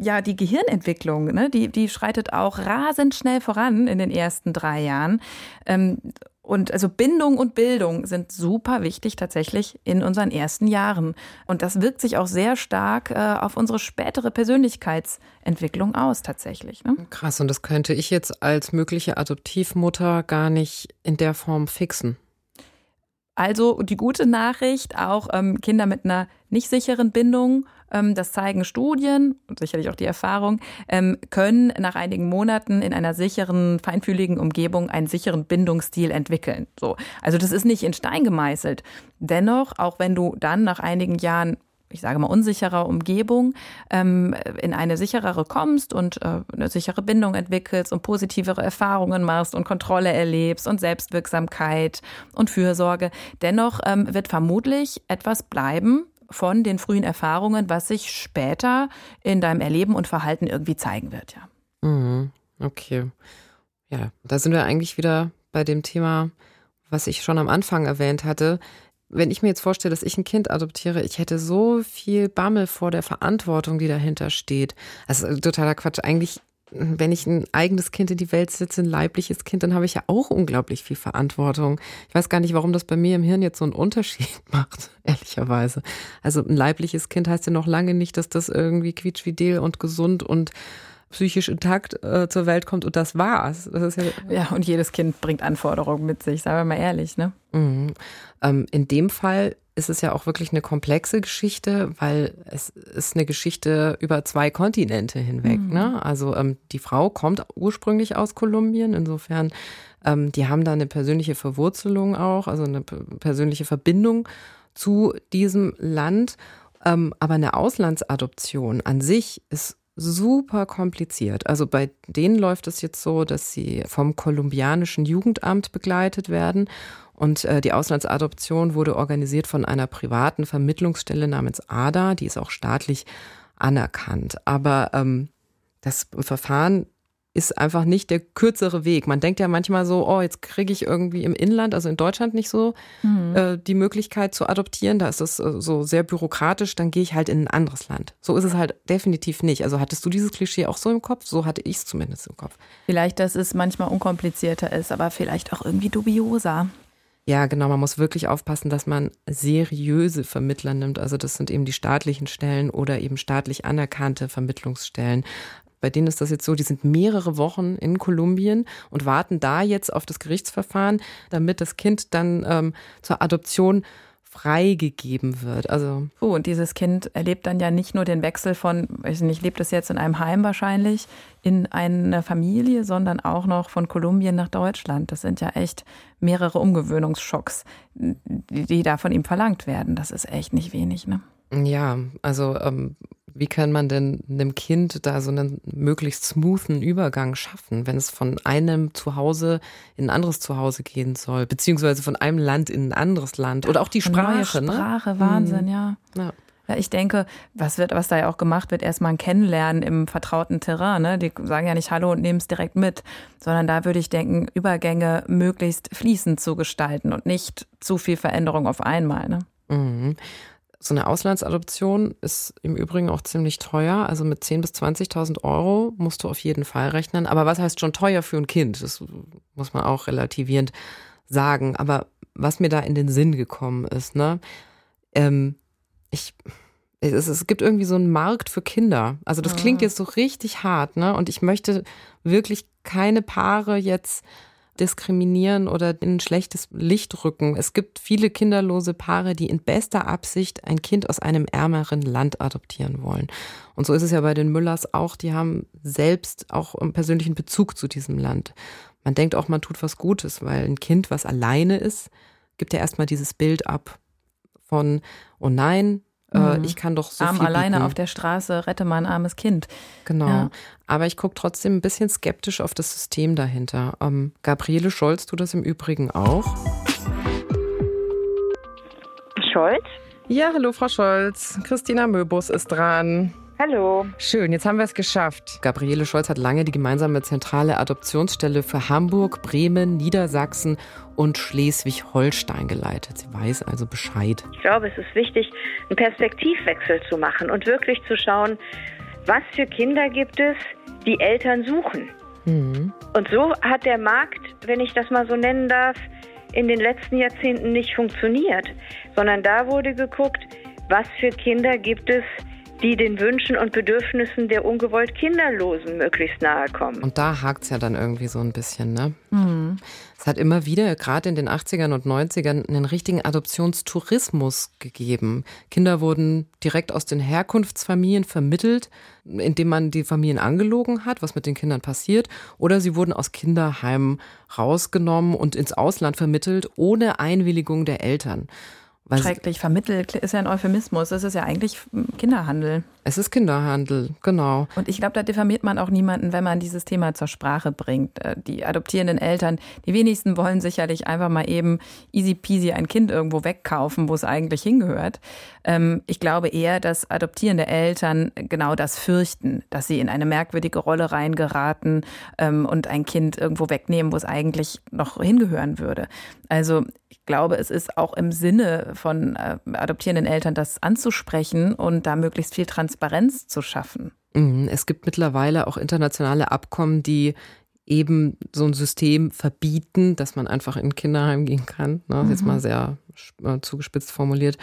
Speaker 5: ja, die Gehirnentwicklung, ne, die, die schreitet auch rasend schnell voran in den ersten drei Jahren. Ähm, und also Bindung und Bildung sind super wichtig tatsächlich in unseren ersten Jahren. Und das wirkt sich auch sehr stark äh, auf unsere spätere Persönlichkeitsentwicklung aus tatsächlich. Ne?
Speaker 3: Krass, und das könnte ich jetzt als mögliche Adoptivmutter gar nicht in der Form fixen.
Speaker 5: Also die gute Nachricht, auch ähm, Kinder mit einer nicht sicheren Bindung, das zeigen Studien und sicherlich auch die Erfahrung, ähm, können nach einigen Monaten in einer sicheren, feinfühligen Umgebung einen sicheren Bindungsstil entwickeln. So. Also das ist nicht in Stein gemeißelt. Dennoch, auch wenn du dann nach einigen Jahren ich sage mal, unsicherer Umgebung ähm, in eine sicherere kommst und äh, eine sichere Bindung entwickelst und positivere Erfahrungen machst und Kontrolle erlebst und Selbstwirksamkeit und Fürsorge. Dennoch ähm, wird vermutlich etwas bleiben von den frühen Erfahrungen, was sich später in deinem Erleben und Verhalten irgendwie zeigen wird, ja.
Speaker 3: Mhm. Okay. Ja, da sind wir eigentlich wieder bei dem Thema, was ich schon am Anfang erwähnt hatte wenn ich mir jetzt vorstelle, dass ich ein Kind adoptiere, ich hätte so viel Bammel vor der Verantwortung, die dahinter steht. Also totaler Quatsch. Eigentlich, wenn ich ein eigenes Kind in die Welt setze, ein leibliches Kind, dann habe ich ja auch unglaublich viel Verantwortung. Ich weiß gar nicht, warum das bei mir im Hirn jetzt so einen Unterschied [laughs] macht, ehrlicherweise. Also ein leibliches Kind heißt ja noch lange nicht, dass das irgendwie quietschfidel und gesund und psychisch intakt äh, zur Welt kommt und das war's. Das
Speaker 5: ja, ja, und jedes Kind bringt Anforderungen mit sich, sagen wir mal ehrlich, ne?
Speaker 3: Mhm. Ähm, in dem Fall ist es ja auch wirklich eine komplexe Geschichte, weil es ist eine Geschichte über zwei Kontinente hinweg. Mhm. Ne? Also ähm, die Frau kommt ursprünglich aus Kolumbien, insofern ähm, die haben da eine persönliche Verwurzelung auch, also eine persönliche Verbindung zu diesem Land. Ähm, aber eine Auslandsadoption an sich ist super kompliziert. Also bei denen läuft es jetzt so, dass sie vom kolumbianischen Jugendamt begleitet werden. Und äh, die Auslandsadoption wurde organisiert von einer privaten Vermittlungsstelle namens ADA, die ist auch staatlich anerkannt. Aber ähm, das Verfahren ist einfach nicht der kürzere Weg. Man denkt ja manchmal so, oh, jetzt kriege ich irgendwie im Inland, also in Deutschland nicht so mhm. äh, die Möglichkeit zu adoptieren. Da ist es äh, so sehr bürokratisch, dann gehe ich halt in ein anderes Land. So ist es halt definitiv nicht. Also hattest du dieses Klischee auch so im Kopf? So hatte ich es zumindest im Kopf.
Speaker 5: Vielleicht, dass es manchmal unkomplizierter ist, aber vielleicht auch irgendwie dubioser.
Speaker 3: Ja, genau. Man muss wirklich aufpassen, dass man seriöse Vermittler nimmt. Also das sind eben die staatlichen Stellen oder eben staatlich anerkannte Vermittlungsstellen. Bei denen ist das jetzt so, die sind mehrere Wochen in Kolumbien und warten da jetzt auf das Gerichtsverfahren, damit das Kind dann ähm, zur Adoption freigegeben wird. Also
Speaker 5: oh, und dieses Kind erlebt dann ja nicht nur den Wechsel von, weiß nicht, lebt es jetzt in einem Heim wahrscheinlich, in eine Familie, sondern auch noch von Kolumbien nach Deutschland. Das sind ja echt mehrere Umgewöhnungsschocks, die, die da von ihm verlangt werden. Das ist echt nicht wenig, ne?
Speaker 3: Ja, also ähm, wie kann man denn einem Kind da so einen möglichst smoothen Übergang schaffen, wenn es von einem Zuhause in ein anderes Zuhause gehen soll, beziehungsweise von einem Land in ein anderes Land oder auch die Sprache,
Speaker 5: ne? Sprache, Wahnsinn, mhm. ja. ja. Ja, ich denke, was wird, was da ja auch gemacht wird, erstmal ein Kennenlernen im vertrauten Terrain. Ne? Die sagen ja nicht Hallo und nehmen es direkt mit, sondern da würde ich denken, Übergänge möglichst fließend zu gestalten und nicht zu viel Veränderung auf einmal. Ne?
Speaker 3: Mhm. So eine Auslandsadoption ist im Übrigen auch ziemlich teuer. Also mit 10.000 bis 20.000 Euro musst du auf jeden Fall rechnen. Aber was heißt schon teuer für ein Kind? Das muss man auch relativierend sagen. Aber was mir da in den Sinn gekommen ist, ne? Ähm, ich, es, es gibt irgendwie so einen Markt für Kinder. Also das klingt ah. jetzt so richtig hart, ne? Und ich möchte wirklich keine Paare jetzt diskriminieren oder in ein schlechtes Licht rücken. Es gibt viele kinderlose Paare, die in bester Absicht ein Kind aus einem ärmeren Land adoptieren wollen. Und so ist es ja bei den Müllers auch. Die haben selbst auch einen persönlichen Bezug zu diesem Land. Man denkt auch, man tut was Gutes, weil ein Kind, was alleine ist, gibt ja erstmal dieses Bild ab von, oh nein, mhm. Ich kann doch so
Speaker 5: Arm
Speaker 3: viel
Speaker 5: alleine
Speaker 3: bieten.
Speaker 5: auf der Straße, rette mal ein armes Kind.
Speaker 3: Genau.
Speaker 5: Ja.
Speaker 3: Aber ich gucke trotzdem ein bisschen skeptisch auf das System dahinter. Ähm, Gabriele Scholz tut das im Übrigen auch.
Speaker 10: Scholz?
Speaker 3: Ja, hallo Frau Scholz. Christina Möbus ist dran.
Speaker 10: Hallo.
Speaker 3: Schön, jetzt haben wir es geschafft. Gabriele Scholz hat lange die gemeinsame zentrale Adoptionsstelle für Hamburg, Bremen, Niedersachsen und Schleswig-Holstein geleitet. Sie weiß also Bescheid.
Speaker 10: Ich glaube, es ist wichtig, einen Perspektivwechsel zu machen und wirklich zu schauen, was für Kinder gibt es, die Eltern suchen.
Speaker 3: Mhm.
Speaker 10: Und so hat der Markt, wenn ich das mal so nennen darf, in den letzten Jahrzehnten nicht funktioniert, sondern da wurde geguckt, was für Kinder gibt es, die den Wünschen und Bedürfnissen der ungewollt Kinderlosen möglichst nahe kommen.
Speaker 3: Und da hakt es ja dann irgendwie so ein bisschen, ne?
Speaker 5: Mhm.
Speaker 3: Es hat immer wieder, gerade in den 80ern und 90ern, einen richtigen Adoptionstourismus gegeben. Kinder wurden direkt aus den Herkunftsfamilien vermittelt, indem man die Familien angelogen hat, was mit den Kindern passiert, oder sie wurden aus Kinderheimen rausgenommen und ins Ausland vermittelt, ohne Einwilligung der Eltern. Weil
Speaker 5: Schrecklich vermittelt ist ja ein Euphemismus. Das ist ja eigentlich Kinderhandel.
Speaker 3: Es ist Kinderhandel, genau.
Speaker 5: Und ich glaube, da diffamiert man auch niemanden, wenn man dieses Thema zur Sprache bringt. Äh, Die adoptierenden Eltern, die wenigsten wollen sicherlich einfach mal eben easy peasy ein Kind irgendwo wegkaufen, wo es eigentlich hingehört. Ähm, Ich glaube eher, dass adoptierende Eltern genau das fürchten, dass sie in eine merkwürdige Rolle reingeraten ähm, und ein Kind irgendwo wegnehmen, wo es eigentlich noch hingehören würde. Also ich glaube, es ist auch im Sinne von äh, adoptierenden Eltern, das anzusprechen und da möglichst viel Transparenz zu schaffen.
Speaker 3: Mhm. Es gibt mittlerweile auch internationale Abkommen, die eben so ein System verbieten, dass man einfach in ein Kinderheim gehen kann. Ne? Jetzt
Speaker 5: Mhm.
Speaker 3: mal sehr äh, zugespitzt formuliert.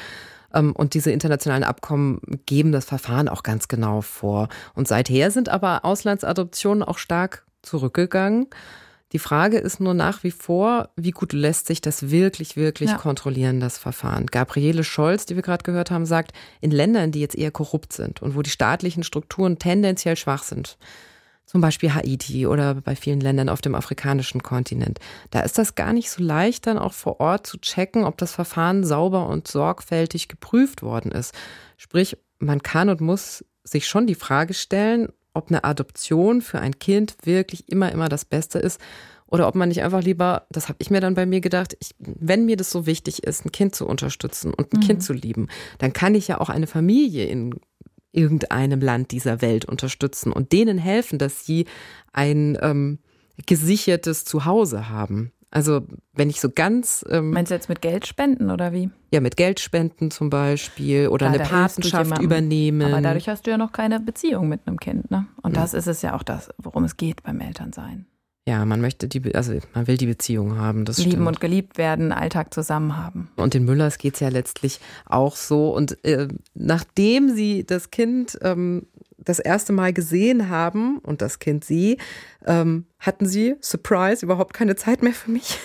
Speaker 3: Ähm, Und diese internationalen Abkommen geben das Verfahren auch ganz genau vor. Und seither sind aber Auslandsadoptionen auch stark zurückgegangen. Die Frage ist nur nach wie vor, wie gut lässt sich das wirklich, wirklich
Speaker 5: Ja.
Speaker 3: kontrollieren, das Verfahren. Gabriele Scholz, die wir gerade gehört haben, sagt, in Ländern, die jetzt eher korrupt sind und wo die staatlichen Strukturen tendenziell schwach sind, zum Beispiel Haiti oder bei vielen Ländern auf dem afrikanischen Kontinent, da ist das gar nicht so leicht, dann auch vor Ort zu checken, ob das Verfahren sauber und sorgfältig geprüft worden ist. Sprich, man kann und muss sich schon die Frage stellen, ob eine Adoption für ein Kind wirklich immer, immer das Beste ist oder ob man nicht einfach lieber, das habe ich mir dann bei mir gedacht, ich, wenn mir das so wichtig ist, ein Kind zu unterstützen und ein
Speaker 5: Mhm.
Speaker 3: Kind zu lieben, dann kann ich ja auch eine Familie in irgendeinem Land dieser Welt unterstützen und denen helfen, dass sie ein ähm, gesichertes Zuhause haben. Also wenn ich so ganz ähm,
Speaker 5: Meinst du jetzt mit Geld spenden oder wie?
Speaker 3: ja mit Geld spenden zum Beispiel oder
Speaker 5: Klar,
Speaker 3: eine Patenschaft übernehmen.
Speaker 5: Aber dadurch hast du ja noch keine Beziehung mit einem Kind, ne? Und
Speaker 3: Ja.
Speaker 5: das ist es ja auch das, worum es geht beim Elternsein.
Speaker 3: ja, man möchte die, also man will die Beziehung haben, das
Speaker 5: Lieben
Speaker 3: stimmt.
Speaker 5: und geliebt werden, Alltag zusammen haben.
Speaker 3: Und den Müllers geht's ja letztlich auch so. Und äh, nachdem sie das Kind ähm, das erste Mal gesehen haben und das Kind sie, ähm, hatten sie, Surprise, überhaupt keine Zeit mehr für mich.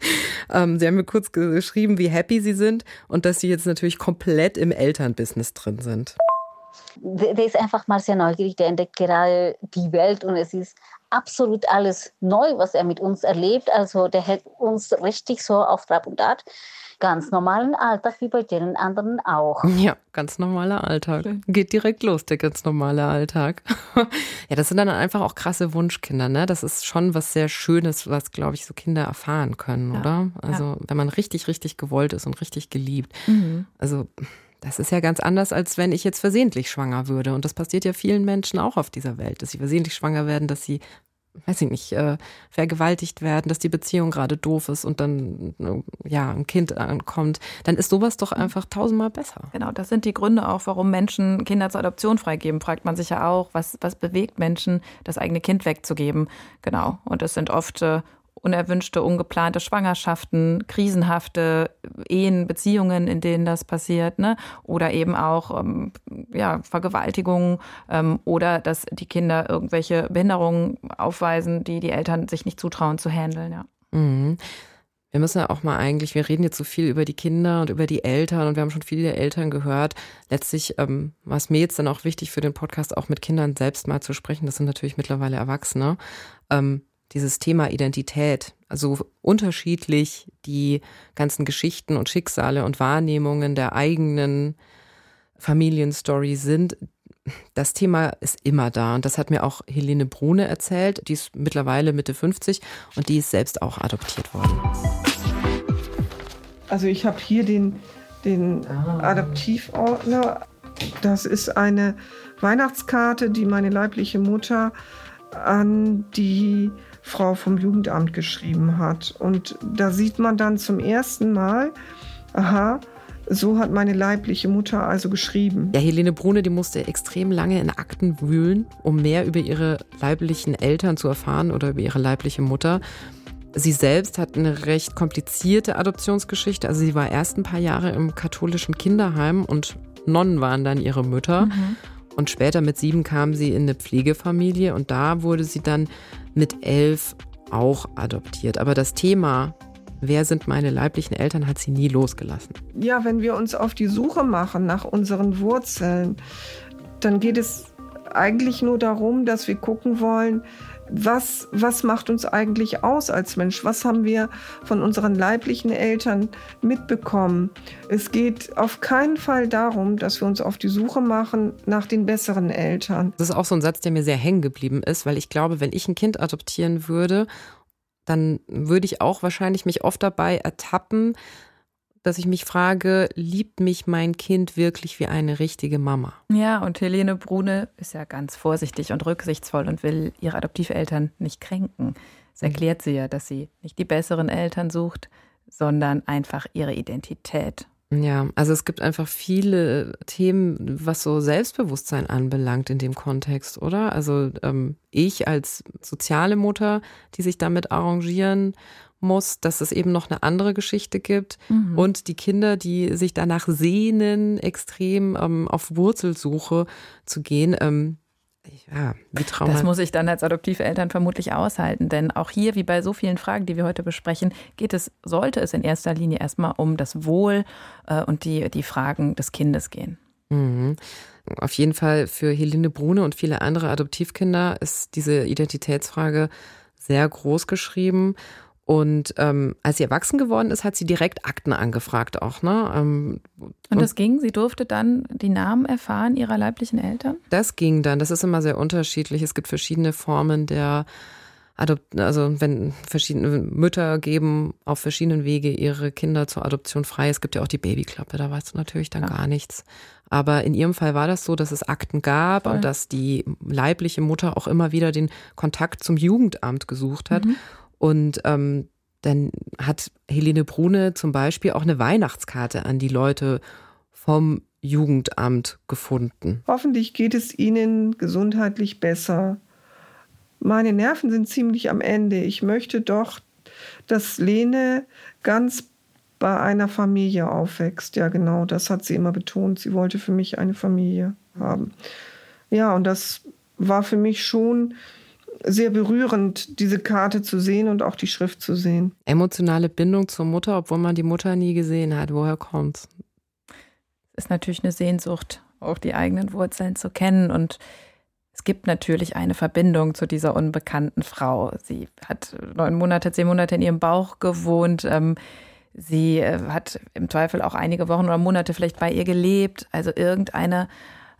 Speaker 3: [laughs] ähm, sie haben mir kurz geschrieben, wie happy sie sind und dass sie jetzt natürlich komplett im Elternbusiness drin sind.
Speaker 7: Der, ist einfach mal sehr neugierig, der entdeckt gerade die Welt und es ist absolut alles neu, was er mit uns erlebt. Also der hält uns richtig so auf Trab und Art. Ganz normalen Alltag wie bei den anderen auch.
Speaker 3: Ja, ganz normaler Alltag. Geht direkt los, der ganz normale Alltag. [laughs] ja, das sind dann einfach auch krasse Wunschkinder, ne? Das ist schon was sehr Schönes, was, glaube ich, so Kinder erfahren können,
Speaker 5: Ja,
Speaker 3: oder? Also, wenn man richtig, richtig gewollt ist und richtig geliebt.
Speaker 5: Mhm.
Speaker 3: Also, das ist ja ganz anders, als wenn ich jetzt versehentlich schwanger würde. Und das passiert ja vielen Menschen auch auf dieser Welt, dass sie versehentlich schwanger werden, dass sie, weiß ich nicht, äh, vergewaltigt werden, dass die Beziehung gerade doof ist und dann, äh, ja, ein Kind ankommt. Dann ist sowas doch einfach tausendmal besser.
Speaker 5: Genau, das sind die Gründe auch, warum Menschen Kinder zur Adoption freigeben. Fragt man sich ja auch, was, was bewegt Menschen, das eigene Kind wegzugeben. Genau. Und es sind oft äh, unerwünschte, ungeplante Schwangerschaften, krisenhafte Ehen, Beziehungen, in denen das passiert, ne? Oder eben auch ähm, ja, Vergewaltigungen ähm, oder dass die Kinder irgendwelche Behinderungen aufweisen, die die Eltern sich nicht zutrauen zu handeln, ja.
Speaker 3: Mhm. Wir müssen ja auch mal eigentlich, wir reden jetzt so viel über die Kinder und über die Eltern und wir haben schon viele Eltern gehört. Letztlich ähm, war es mir jetzt dann auch wichtig für den Podcast auch mit Kindern selbst mal zu sprechen. Das sind natürlich mittlerweile Erwachsene. Ähm, dieses Thema Identität, also unterschiedlich die ganzen Geschichten und Schicksale und Wahrnehmungen der eigenen Familienstory sind, das Thema ist immer da. Und das hat mir auch Helene Brune erzählt. Die ist mittlerweile Mitte 50 und die ist selbst auch adoptiert worden.
Speaker 11: Also ich habe hier den, den Adoptivordner. Das ist eine Weihnachtskarte, die meine leibliche Mutter an die Frau vom Jugendamt geschrieben hat. Und da sieht man dann zum ersten Mal, aha, so hat meine leibliche Mutter also geschrieben.
Speaker 3: Ja, Helene Brune, die musste extrem lange in Akten wühlen, um mehr über ihre leiblichen Eltern zu erfahren oder über ihre leibliche Mutter. Sie selbst hat eine recht komplizierte Adoptionsgeschichte. Also sie war erst ein paar Jahre im katholischen Kinderheim und Nonnen waren dann ihre Mütter. Mhm. Und später mit sieben kam sie in eine Pflegefamilie und da wurde sie dann mit elf auch adoptiert. Aber das Thema wer sind meine leiblichen Eltern, hat sie nie losgelassen.
Speaker 11: Ja, wenn wir uns auf die Suche machen nach unseren Wurzeln, dann geht es eigentlich nur darum, dass wir gucken wollen, was, was macht uns eigentlich aus als Mensch? Was haben wir von unseren leiblichen Eltern mitbekommen? Es geht auf keinen Fall darum, dass wir uns auf die Suche machen nach den besseren Eltern.
Speaker 3: Das ist auch so ein Satz, der mir sehr hängen geblieben ist, weil ich glaube, wenn ich ein Kind adoptieren würde dann würde ich auch wahrscheinlich mich oft dabei ertappen, dass ich mich frage, liebt mich mein Kind wirklich wie eine richtige Mama?
Speaker 5: Ja, und Helene Brune ist ja ganz vorsichtig und rücksichtsvoll und will ihre Adoptiveltern nicht kränken. Das mhm. erklärt sie ja, dass sie nicht die besseren Eltern sucht, sondern einfach ihre Identität
Speaker 3: ja, also es gibt einfach viele Themen, was so Selbstbewusstsein anbelangt in dem Kontext, oder? Also ähm, ich als soziale Mutter, die sich damit arrangieren muss, dass es eben noch eine andere Geschichte gibt mhm. und die Kinder, die sich danach sehnen, extrem ähm, auf Wurzelsuche zu gehen. Ähm, ja, wie
Speaker 5: Trauma. Das muss ich dann als Adoptiveltern vermutlich aushalten, denn auch hier, wie bei so vielen Fragen, die wir heute besprechen, geht es, sollte es in erster Linie erstmal um das Wohl äh, und die, die Fragen des Kindes gehen.
Speaker 3: Mhm. Auf jeden Fall für Helene Brune und viele andere Adoptivkinder ist diese Identitätsfrage sehr groß geschrieben. Und ähm, als sie erwachsen geworden ist, hat sie direkt Akten angefragt auch. Ne? Ähm,
Speaker 5: und das ging? Sie durfte dann die Namen erfahren ihrer leiblichen Eltern?
Speaker 3: Das ging dann. Das ist immer sehr unterschiedlich. Es gibt verschiedene Formen der Adopt also wenn verschiedene Mütter geben auf verschiedenen Wege ihre Kinder zur Adoption frei. Es gibt ja auch die Babyklappe, da weißt du natürlich dann ja. gar nichts. Aber in ihrem Fall war das so, dass es Akten gab Voll. und dass die leibliche Mutter auch immer wieder den Kontakt zum Jugendamt gesucht hat. Mhm. Und ähm, dann hat Helene Brune zum Beispiel auch eine Weihnachtskarte an die Leute vom Jugendamt gefunden.
Speaker 11: Hoffentlich geht es Ihnen gesundheitlich besser. Meine Nerven sind ziemlich am Ende. Ich möchte doch, dass Lene ganz bei einer Familie aufwächst. Ja, genau, das hat sie immer betont. Sie wollte für mich eine Familie haben. Ja, und das war für mich schon sehr berührend, diese Karte zu sehen und auch die Schrift zu sehen.
Speaker 3: Emotionale Bindung zur Mutter, obwohl man die Mutter nie gesehen hat. Woher kommt's?
Speaker 5: Ist natürlich eine Sehnsucht, auch die eigenen Wurzeln zu kennen und es gibt natürlich eine Verbindung zu dieser unbekannten Frau. Sie hat neun Monate, zehn Monate in ihrem Bauch gewohnt. Ähm, sie äh, hat im Zweifel auch einige Wochen oder Monate vielleicht bei ihr gelebt. Also irgendeine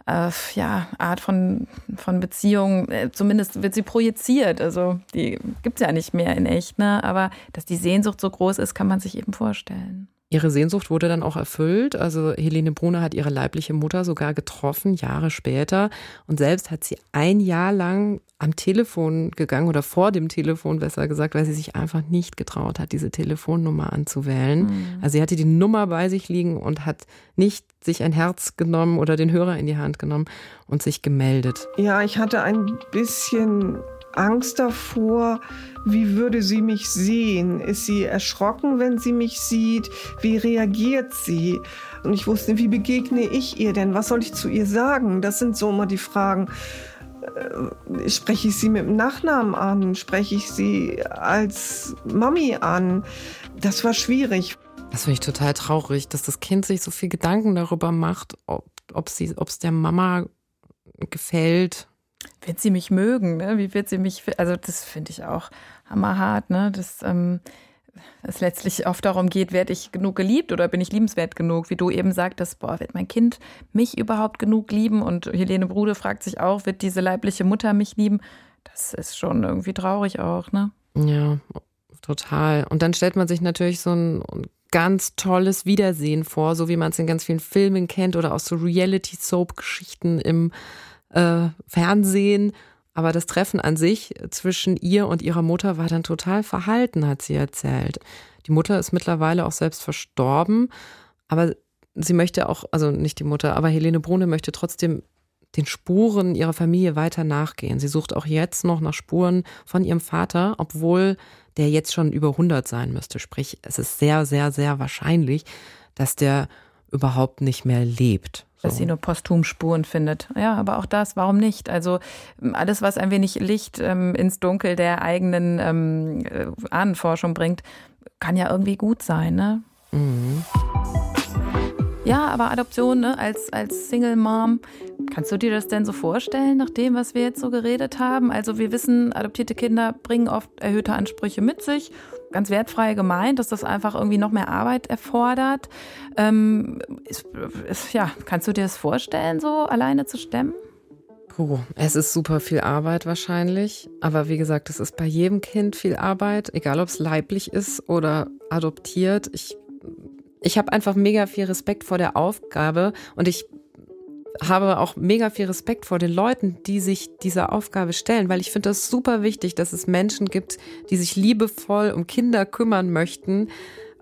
Speaker 5: äh, ja, Art von, von Beziehung, äh, zumindest wird sie projiziert. Also die gibt es ja nicht mehr in echt, ne? Aber dass die Sehnsucht so groß ist, kann man sich eben vorstellen.
Speaker 3: Ihre Sehnsucht wurde dann auch erfüllt. Also Helene Brunner hat ihre leibliche Mutter sogar getroffen, Jahre später. Und selbst hat sie ein Jahr lang am Telefon gegangen oder vor dem Telefon besser gesagt, weil sie sich einfach nicht getraut hat, diese Telefonnummer anzuwählen. Mhm. Also sie hatte die Nummer bei sich liegen und hat nicht sich ein Herz genommen oder den Hörer in die Hand genommen und sich gemeldet.
Speaker 11: Ja, ich hatte ein bisschen Angst davor, wie würde sie mich sehen? Ist sie erschrocken, wenn sie mich sieht? Wie reagiert sie? Und ich wusste, wie begegne ich ihr denn? Was soll ich zu ihr sagen? Das sind so immer die Fragen. Äh, spreche ich sie mit dem Nachnamen an? Spreche ich sie als Mami an? Das war schwierig.
Speaker 3: Das finde ich total traurig, dass das Kind sich so viel Gedanken darüber macht, ob es der Mama gefällt,
Speaker 5: wird sie mich mögen? Ne? Wie wird sie mich, also das finde ich auch hammerhart, ne? Das, ähm, es letztlich oft darum geht, werde ich genug geliebt oder bin ich liebenswert genug? Wie du eben sagtest, boah, wird mein Kind mich überhaupt genug lieben? Und Helene Brude fragt sich auch, wird diese leibliche Mutter mich lieben? Das ist schon irgendwie traurig auch, ne?
Speaker 3: Ja, total. Und dann stellt man sich natürlich so ein ganz tolles Wiedersehen vor, so wie man es in ganz vielen Filmen kennt oder aus so Reality-Soap-Geschichten im äh, Fernsehen. Aber das Treffen an sich zwischen ihr und ihrer Mutter war dann total verhalten, hat sie erzählt. Die Mutter ist mittlerweile auch selbst verstorben, aber sie möchte auch, also nicht die Mutter, aber Helene Brune möchte trotzdem den Spuren ihrer Familie weiter nachgehen. Sie sucht auch jetzt noch nach Spuren von ihrem Vater, obwohl der jetzt schon über 100 sein müsste. Sprich, es ist sehr, sehr, sehr wahrscheinlich, dass der überhaupt nicht mehr lebt.
Speaker 5: Dass sie nur posthum Spuren findet. Ja, aber auch das, warum nicht? Also alles, was ein wenig Licht ähm, ins Dunkel der eigenen ähm, äh, Ahnenforschung bringt, kann ja irgendwie gut sein, ne? Mhm. Ja, aber Adoption ne, als, als Single Mom, kannst du dir das denn so vorstellen, nach dem, was wir jetzt so geredet haben? Also wir wissen, adoptierte Kinder bringen oft erhöhte Ansprüche mit sich ganz wertfrei gemeint, dass das einfach irgendwie noch mehr Arbeit erfordert. Ähm, ist, ist, ja, kannst du dir das vorstellen, so alleine zu stemmen?
Speaker 3: Puh, es ist super viel Arbeit wahrscheinlich. Aber wie gesagt, es ist bei jedem Kind viel Arbeit, egal ob es leiblich ist oder adoptiert. Ich, ich habe einfach mega viel Respekt vor der Aufgabe und ich habe auch mega viel Respekt vor den Leuten, die sich dieser Aufgabe stellen, weil ich finde das super wichtig, dass es Menschen gibt, die sich liebevoll um Kinder kümmern möchten,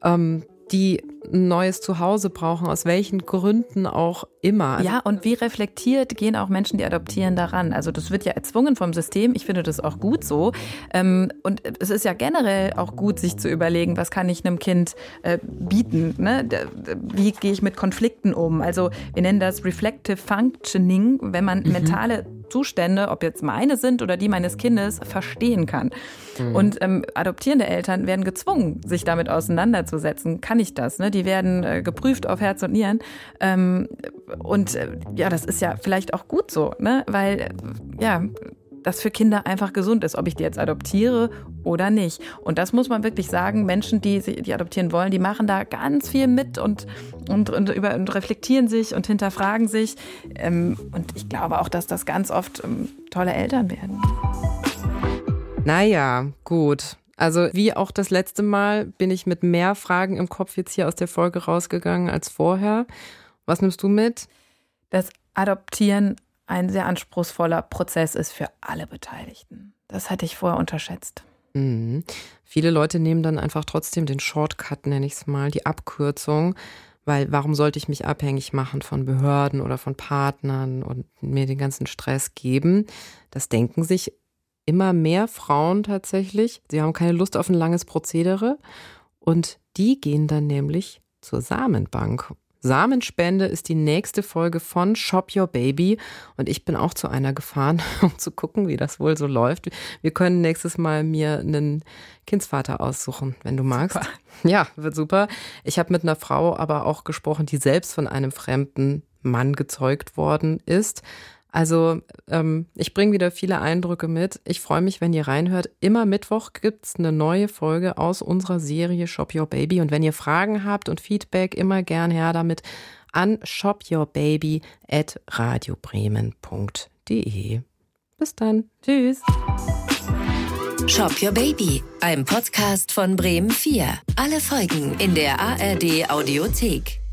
Speaker 3: ähm, die ein neues Zuhause brauchen, aus welchen Gründen auch immer.
Speaker 5: Ja, und wie reflektiert gehen auch Menschen, die adoptieren, daran? Also das wird ja erzwungen vom System. Ich finde das auch gut so. Ähm, und es ist ja generell auch gut, sich zu überlegen, was kann ich einem Kind äh, bieten? Ne? Wie gehe ich mit Konflikten um? Also wir nennen das Reflective Functioning, wenn man mhm. mentale Zustände, ob jetzt meine sind oder die meines Kindes, verstehen kann. Mhm. Und ähm, adoptierende Eltern werden gezwungen, sich damit auseinanderzusetzen. Kann ich das? Ne? Die werden äh, geprüft auf Herz und Nieren. Ähm, und äh, ja, das ist ja vielleicht auch gut so, ne? weil äh, ja, das für Kinder einfach gesund ist, ob ich die jetzt adoptiere oder nicht. Und das muss man wirklich sagen, Menschen, die, die adoptieren wollen, die machen da ganz viel mit und, und, und, über, und reflektieren sich und hinterfragen sich. Ähm, und ich glaube auch, dass das ganz oft ähm, tolle Eltern werden.
Speaker 3: Naja, gut. Also wie auch das letzte Mal bin ich mit mehr Fragen im Kopf jetzt hier aus der Folge rausgegangen als vorher. Was nimmst du mit?
Speaker 5: Das Adoptieren ein sehr anspruchsvoller Prozess ist für alle Beteiligten. Das hatte ich vorher unterschätzt.
Speaker 3: Mhm. Viele Leute nehmen dann einfach trotzdem den Shortcut, nenne ich es mal, die Abkürzung, weil warum sollte ich mich abhängig machen von Behörden oder von Partnern und mir den ganzen Stress geben? Das denken sich immer mehr Frauen tatsächlich. Sie haben keine Lust auf ein langes Prozedere und die gehen dann nämlich zur Samenbank Samenspende ist die nächste Folge von Shop Your Baby und ich bin auch zu einer gefahren, [laughs] um zu gucken, wie das wohl so läuft. Wir können nächstes Mal mir einen Kindsvater aussuchen, wenn du magst. Super. Ja, wird super. Ich habe mit einer Frau aber auch gesprochen, die selbst von einem fremden Mann gezeugt worden ist. Also ähm, ich bringe wieder viele Eindrücke mit. Ich freue mich, wenn ihr reinhört. Immer Mittwoch gibt es eine neue Folge aus unserer Serie Shop Your Baby. Und wenn ihr Fragen habt und Feedback, immer gern her damit an shopyourbaby at radiobremen.de. Bis dann. Tschüss.
Speaker 4: Shop Your Baby, ein Podcast von Bremen 4. Alle Folgen in der ARD Audiothek.